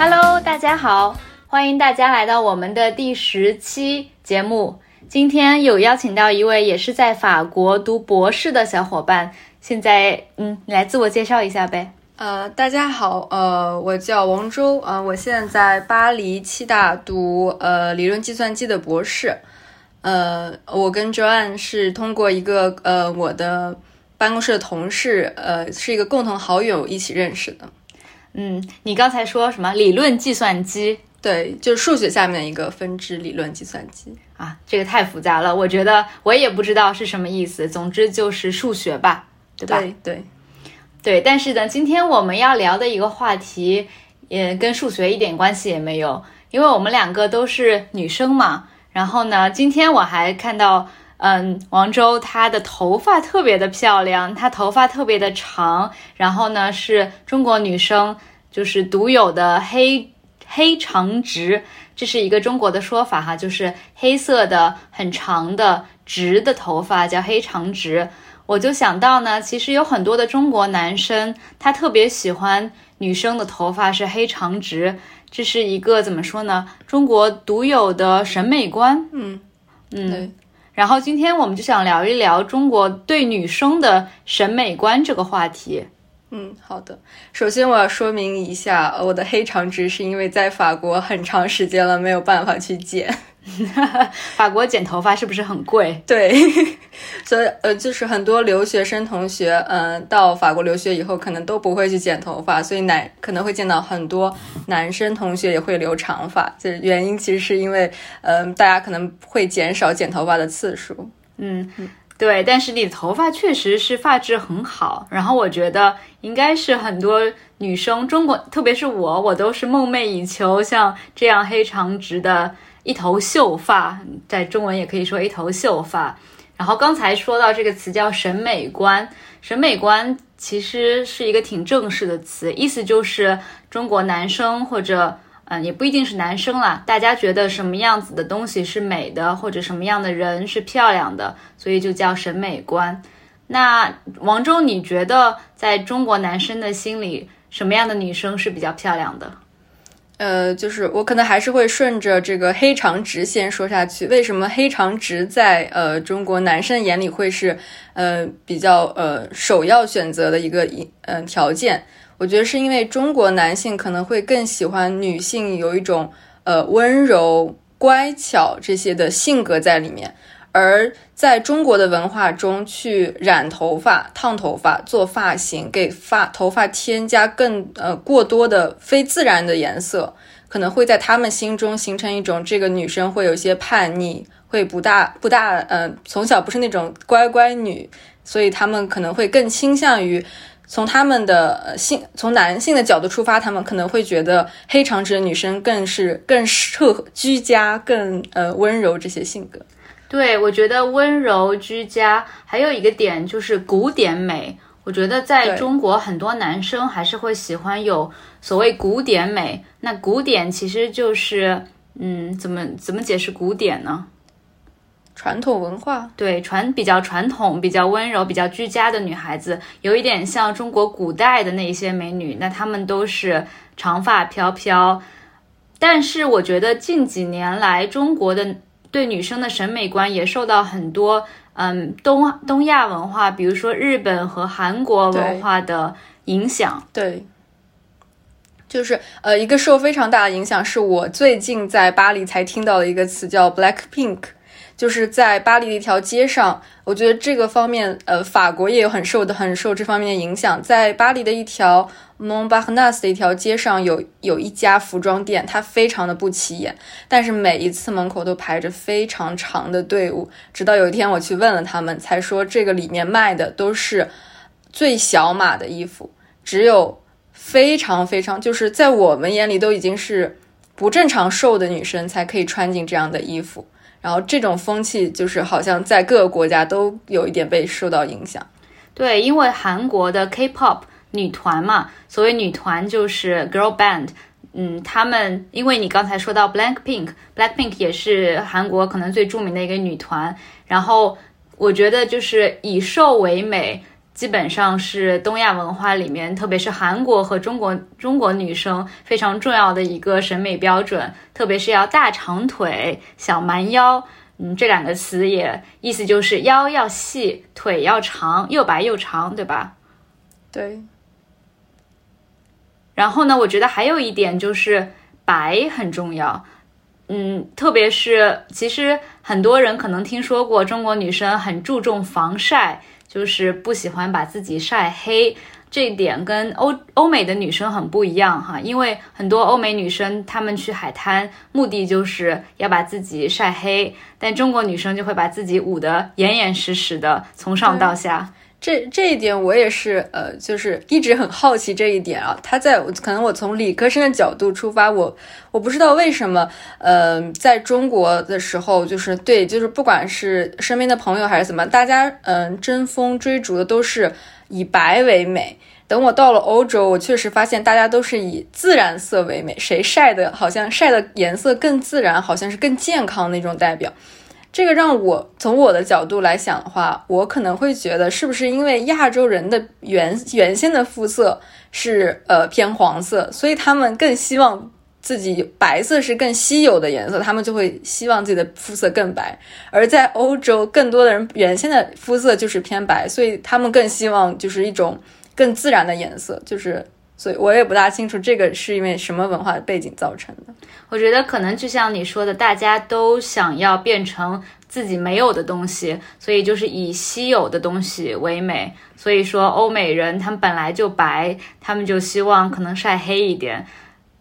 Hello，大家好，欢迎大家来到我们的第十期节目。今天有邀请到一位也是在法国读博士的小伙伴，现在嗯，你来自我介绍一下呗。呃，大家好，呃，我叫王周，呃，我现在在巴黎七大读呃理论计算机的博士。呃，我跟 Joanne 是通过一个呃我的办公室的同事，呃，是一个共同好友一起认识的。嗯，你刚才说什么理论计算机？对，就是数学下面的一个分支，理论计算机啊，这个太复杂了，我觉得我也不知道是什么意思。总之就是数学吧，对吧？对对对。但是呢，今天我们要聊的一个话题，也跟数学一点关系也没有，因为我们两个都是女生嘛。然后呢，今天我还看到，嗯，王周她的头发特别的漂亮，她头发特别的长，然后呢是中国女生就是独有的黑。黑长直，这是一个中国的说法哈，就是黑色的很长的直的头发叫黑长直。我就想到呢，其实有很多的中国男生，他特别喜欢女生的头发是黑长直，这是一个怎么说呢？中国独有的审美观。嗯嗯。然后今天我们就想聊一聊中国对女生的审美观这个话题。嗯，好的。首先我要说明一下，我的黑长直是因为在法国很长时间了，没有办法去剪。法国剪头发是不是很贵？对，所以呃，就是很多留学生同学，嗯，到法国留学以后，可能都不会去剪头发，所以男可能会见到很多男生同学也会留长发。这原因其实是因为，嗯，大家可能会减少剪头发的次数。嗯。对，但是你的头发确实是发质很好，然后我觉得应该是很多女生，中国特别是我，我都是梦寐以求像这样黑长直的一头秀发，在中文也可以说一头秀发。然后刚才说到这个词叫审美观，审美观其实是一个挺正式的词，意思就是中国男生或者。嗯，也不一定是男生啦。大家觉得什么样子的东西是美的，或者什么样的人是漂亮的，所以就叫审美观。那王周，你觉得在中国男生的心里，什么样的女生是比较漂亮的？呃，就是我可能还是会顺着这个黑长直线说下去。为什么黑长直在呃中国男生眼里会是呃比较呃首要选择的一个一嗯条件？我觉得是因为中国男性可能会更喜欢女性有一种呃温柔、乖巧这些的性格在里面，而在中国的文化中，去染头发、烫头发、做发型，给发头发添加更呃过多的非自然的颜色，可能会在他们心中形成一种这个女生会有些叛逆，会不大不大呃从小不是那种乖乖女，所以他们可能会更倾向于。从他们的性，从男性的角度出发，他们可能会觉得黑长直的女生更是更适合居家，更呃温柔这些性格。对，我觉得温柔居家还有一个点就是古典美。我觉得在中国很多男生还是会喜欢有所谓古典美。那古典其实就是，嗯，怎么怎么解释古典呢？传统文化对传比较传统、比较温柔、比较居家的女孩子，有一点像中国古代的那些美女。那她们都是长发飘飘。但是我觉得近几年来，中国的对女生的审美观也受到很多嗯东东亚文化，比如说日本和韩国文化的影响。对，就是呃一个受非常大的影响，是我最近在巴黎才听到的一个词，叫 Black Pink。就是在巴黎的一条街上，我觉得这个方面，呃，法国也有很受的很受这方面的影响。在巴黎的一条 Montparnasse 的一条街上，有有一家服装店，它非常的不起眼，但是每一次门口都排着非常长的队伍。直到有一天我去问了他们，才说这个里面卖的都是最小码的衣服，只有非常非常就是在我们眼里都已经是不正常瘦的女生才可以穿进这样的衣服。然后这种风气就是好像在各个国家都有一点被受到影响。对，因为韩国的 K-pop 女团嘛，所谓女团就是 girl band。嗯，他们因为你刚才说到 Black Pink，Black Pink 也是韩国可能最著名的一个女团。然后我觉得就是以瘦为美，基本上是东亚文化里面，特别是韩国和中国中国女生非常重要的一个审美标准，特别是要大长腿、小蛮腰。嗯，这两个词也意思就是腰要细，腿要长，又白又长，对吧？对。然后呢，我觉得还有一点就是白很重要。嗯，特别是其实很多人可能听说过中国女生很注重防晒。就是不喜欢把自己晒黑，这一点跟欧欧美的女生很不一样哈。因为很多欧美女生她们去海滩目的就是要把自己晒黑，但中国女生就会把自己捂得严严实实的，从上到下。这这一点我也是，呃，就是一直很好奇这一点啊。他在可能我从理科生的角度出发，我我不知道为什么，呃，在中国的时候，就是对，就是不管是身边的朋友还是怎么，大家嗯争锋追逐的都是以白为美。等我到了欧洲，我确实发现大家都是以自然色为美，谁晒的好像晒的颜色更自然，好像是更健康那种代表。这个让我从我的角度来想的话，我可能会觉得是不是因为亚洲人的原原先的肤色是呃偏黄色，所以他们更希望自己白色是更稀有的颜色，他们就会希望自己的肤色更白。而在欧洲，更多的人原先的肤色就是偏白，所以他们更希望就是一种更自然的颜色，就是。所以我也不大清楚这个是因为什么文化背景造成的。我觉得可能就像你说的，大家都想要变成自己没有的东西，所以就是以稀有的东西为美。所以说，欧美人他们本来就白，他们就希望可能晒黑一点。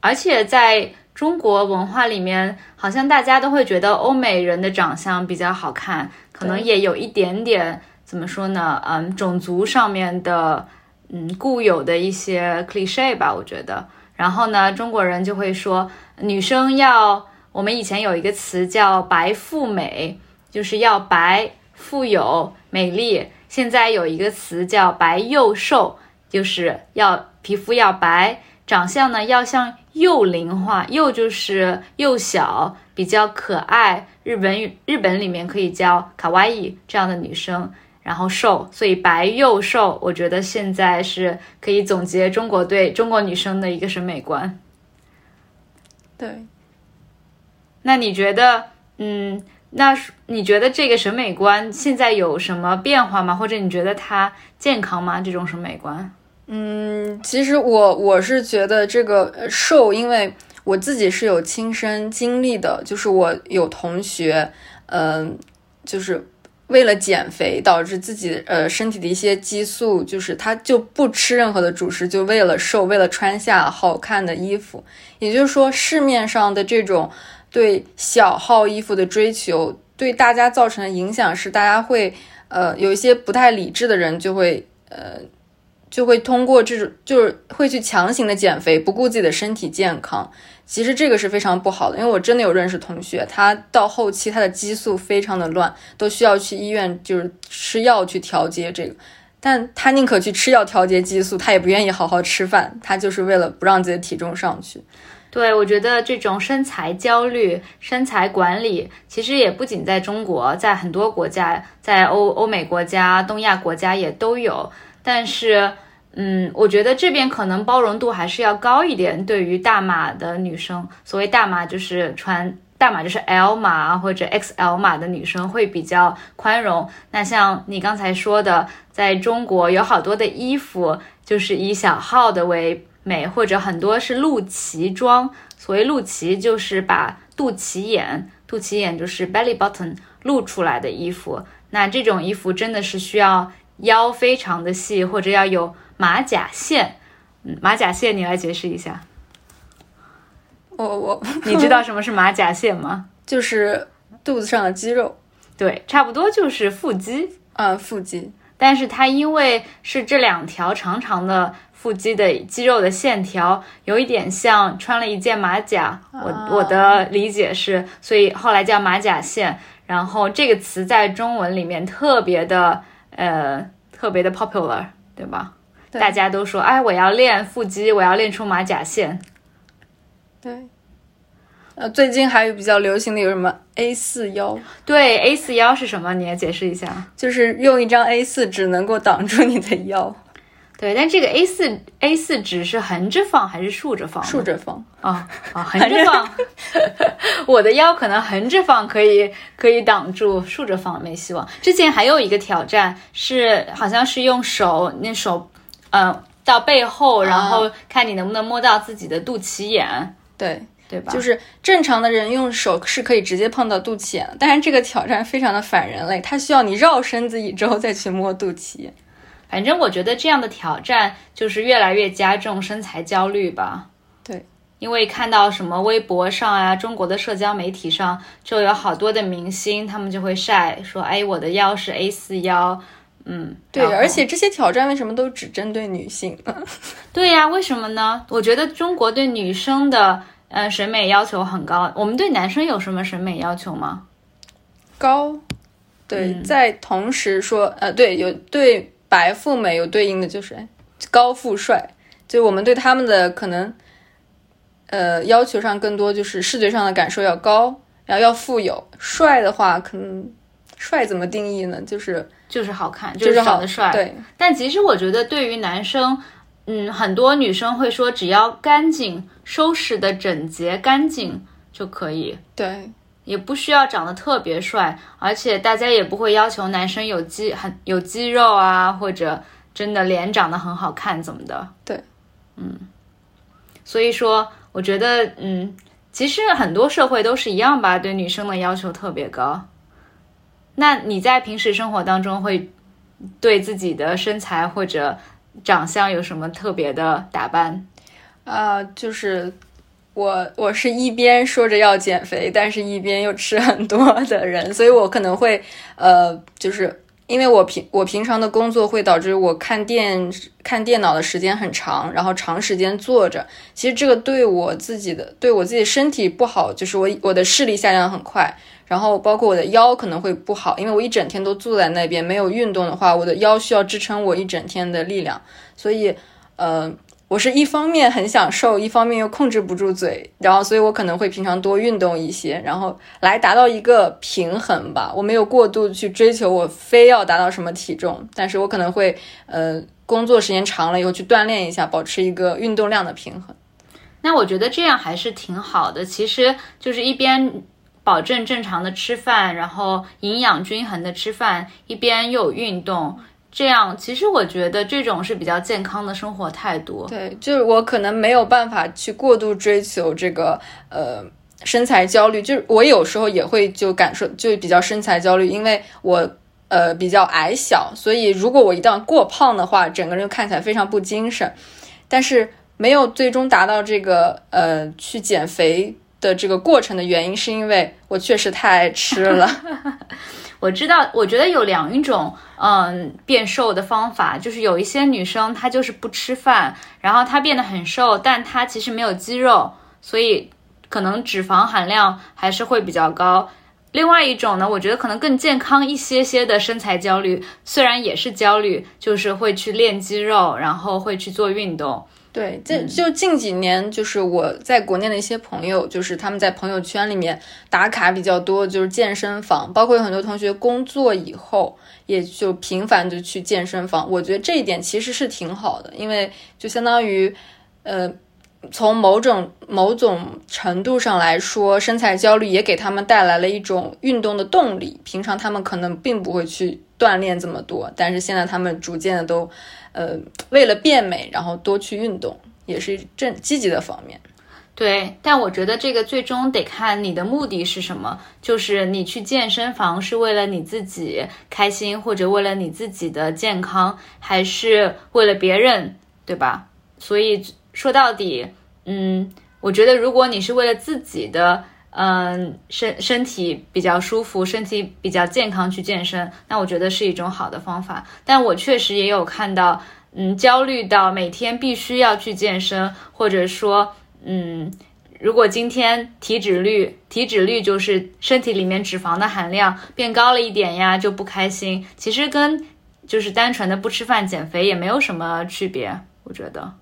而且在中国文化里面，好像大家都会觉得欧美人的长相比较好看，可能也有一点点怎么说呢？嗯，种族上面的。嗯，固有的一些 cliche 吧，我觉得。然后呢，中国人就会说，女生要，我们以前有一个词叫“白富美”，就是要白、富有、美丽。现在有一个词叫“白幼瘦”，就是要皮肤要白，长相呢要像幼龄化，幼就是幼小，比较可爱。日本日本里面可以叫卡哇伊这样的女生。然后瘦，所以白又瘦，我觉得现在是可以总结中国对中国女生的一个审美观。对，那你觉得，嗯，那你觉得这个审美观现在有什么变化吗？或者你觉得它健康吗？这种审美观？嗯，其实我我是觉得这个瘦，因为我自己是有亲身经历的，就是我有同学，嗯，就是。为了减肥，导致自己呃身体的一些激素，就是他就不吃任何的主食，就为了瘦，为了穿下好看的衣服。也就是说，市面上的这种对小号衣服的追求，对大家造成的影响是，大家会呃有一些不太理智的人就会呃就会通过这种就是会去强行的减肥，不顾自己的身体健康。其实这个是非常不好的，因为我真的有认识同学，他到后期他的激素非常的乱，都需要去医院就是吃药去调节这个，但他宁可去吃药调节激素，他也不愿意好好吃饭，他就是为了不让自己的体重上去。对，我觉得这种身材焦虑、身材管理，其实也不仅在中国，在很多国家，在欧欧美国家、东亚国家也都有，但是。嗯，我觉得这边可能包容度还是要高一点。对于大码的女生，所谓大码就是穿大码就是 L 码或者 XL 码的女生会比较宽容。那像你刚才说的，在中国有好多的衣服就是以小号的为美，或者很多是露脐装。所谓露脐就是把肚脐眼，肚脐眼就是 belly button 露出来的衣服。那这种衣服真的是需要腰非常的细，或者要有。马甲线，嗯，马甲线，你来解释一下。我我，你知道什么是马甲线吗？就是肚子上的肌肉，对，差不多就是腹肌，嗯，腹肌。但是它因为是这两条长长的腹肌的肌肉的线条，有一点像穿了一件马甲。我我的理解是，所以后来叫马甲线。然后这个词在中文里面特别的，呃，特别的 popular，对吧？大家都说，哎，我要练腹肌，我要练出马甲线。对，呃，最近还有比较流行的有什么 A 四腰？对，A 四腰是什么？你也解释一下。就是用一张 A 四纸能够挡住你的腰。对，但这个 A 四 A 四纸是横着放还是竖着放？竖着放啊啊，横着放。我的腰可能横着放可以可以挡住，竖着放没希望。之前还有一个挑战是，好像是用手那手，呃，到背后，然后看你能不能摸到自己的肚脐眼。对对吧？就是正常的人用手是可以直接碰到肚脐眼，但是这个挑战非常的反人类，它需要你绕身子一周再去摸肚脐。反正我觉得这样的挑战就是越来越加重身材焦虑吧。对，因为看到什么微博上啊，中国的社交媒体上就有好多的明星，他们就会晒说：“哎，我的腰是 A 四腰。”嗯，对，而且这些挑战为什么都只针对女性？对呀，为什么呢？我觉得中国对女生的呃审美要求很高，我们对男生有什么审美要求吗？高，对，在同时说，呃，对，有对。白富美有对应的就是高富帅，就我们对他们的可能，呃，要求上更多就是视觉上的感受要高，然后要富有。帅的话，可能帅怎么定义呢？就是就是好看，就是长得帅。对。但其实我觉得，对于男生，嗯，很多女生会说，只要干净、收拾的整洁、干净就可以。对。也不需要长得特别帅，而且大家也不会要求男生有肌很有肌肉啊，或者真的脸长得很好看怎么的。对，嗯，所以说我觉得，嗯，其实很多社会都是一样吧，对女生的要求特别高。那你在平时生活当中会对自己的身材或者长相有什么特别的打扮？啊，就是。我我是一边说着要减肥，但是一边又吃很多的人，所以我可能会，呃，就是因为我平我平常的工作会导致我看电看电脑的时间很长，然后长时间坐着，其实这个对我自己的对我自己身体不好，就是我我的视力下降很快，然后包括我的腰可能会不好，因为我一整天都坐在那边没有运动的话，我的腰需要支撑我一整天的力量，所以，呃。我是一方面很想瘦，一方面又控制不住嘴，然后所以我可能会平常多运动一些，然后来达到一个平衡吧。我没有过度去追求我非要达到什么体重，但是我可能会呃工作时间长了以后去锻炼一下，保持一个运动量的平衡。那我觉得这样还是挺好的，其实就是一边保证正常的吃饭，然后营养均衡的吃饭，一边又有运动。这样，其实我觉得这种是比较健康的生活态度。对，就是我可能没有办法去过度追求这个呃身材焦虑，就是我有时候也会就感受就比较身材焦虑，因为我呃比较矮小，所以如果我一旦过胖的话，整个人看起来非常不精神。但是没有最终达到这个呃去减肥的这个过程的原因，是因为我确实太爱吃了。我知道，我觉得有两种，嗯，变瘦的方法，就是有一些女生她就是不吃饭，然后她变得很瘦，但她其实没有肌肉，所以可能脂肪含量还是会比较高。另外一种呢，我觉得可能更健康一些些的身材焦虑，虽然也是焦虑，就是会去练肌肉，然后会去做运动。对，这就近几年，就是我在国内的一些朋友，就是他们在朋友圈里面打卡比较多，就是健身房，包括有很多同学工作以后也就频繁的去健身房。我觉得这一点其实是挺好的，因为就相当于，呃，从某种某种程度上来说，身材焦虑也给他们带来了一种运动的动力。平常他们可能并不会去锻炼这么多，但是现在他们逐渐的都。呃，为了变美，然后多去运动，也是正积极的方面。对，但我觉得这个最终得看你的目的是什么，就是你去健身房是为了你自己开心，或者为了你自己的健康，还是为了别人，对吧？所以说到底，嗯，我觉得如果你是为了自己的。嗯，身身体比较舒服，身体比较健康去健身，那我觉得是一种好的方法。但我确实也有看到，嗯，焦虑到每天必须要去健身，或者说，嗯，如果今天体脂率，体脂率就是身体里面脂肪的含量变高了一点呀，就不开心。其实跟就是单纯的不吃饭减肥也没有什么区别，我觉得。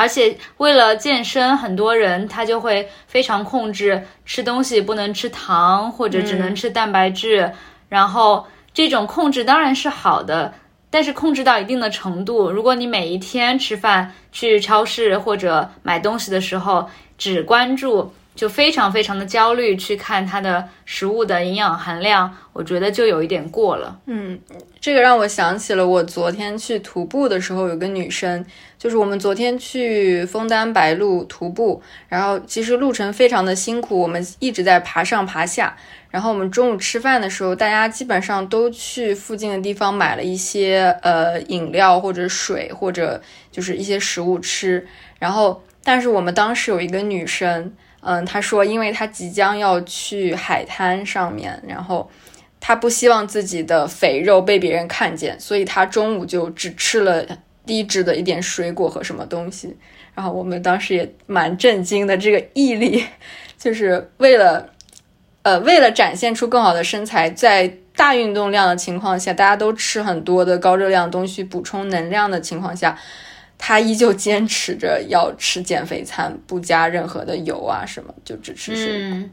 而且为了健身，很多人他就会非常控制吃东西，不能吃糖或者只能吃蛋白质。然后这种控制当然是好的，但是控制到一定的程度，如果你每一天吃饭、去超市或者买东西的时候只关注。就非常非常的焦虑，去看它的食物的营养含量，我觉得就有一点过了。嗯，这个让我想起了我昨天去徒步的时候，有个女生，就是我们昨天去枫丹白露徒步，然后其实路程非常的辛苦，我们一直在爬上爬下。然后我们中午吃饭的时候，大家基本上都去附近的地方买了一些呃饮料或者水或者就是一些食物吃。然后，但是我们当时有一个女生。嗯，他说，因为他即将要去海滩上面，然后他不希望自己的肥肉被别人看见，所以他中午就只吃了低脂的一点水果和什么东西。然后我们当时也蛮震惊的，这个毅力就是为了，呃，为了展现出更好的身材，在大运动量的情况下，大家都吃很多的高热量东西补充能量的情况下。他依旧坚持着要吃减肥餐，不加任何的油啊什么，就只吃水果。嗯，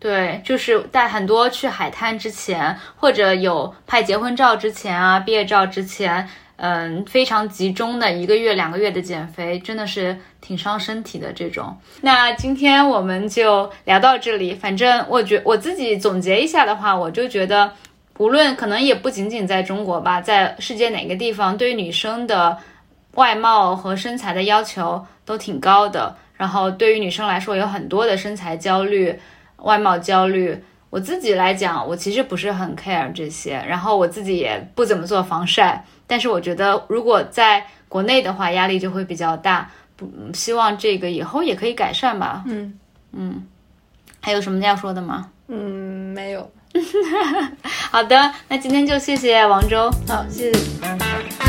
对，就是在很多去海滩之前，或者有拍结婚照之前啊，毕业照之前，嗯，非常集中的一个月、两个月的减肥，真的是挺伤身体的这种。那今天我们就聊到这里。反正我觉我自己总结一下的话，我就觉得，无论可能也不仅仅在中国吧，在世界哪个地方，对女生的。外貌和身材的要求都挺高的，然后对于女生来说有很多的身材焦虑、外貌焦虑。我自己来讲，我其实不是很 care 这些，然后我自己也不怎么做防晒。但是我觉得，如果在国内的话，压力就会比较大。不，希望这个以后也可以改善吧。嗯嗯，还有什么要说的吗？嗯，没有。好的，那今天就谢谢王周。好，谢谢。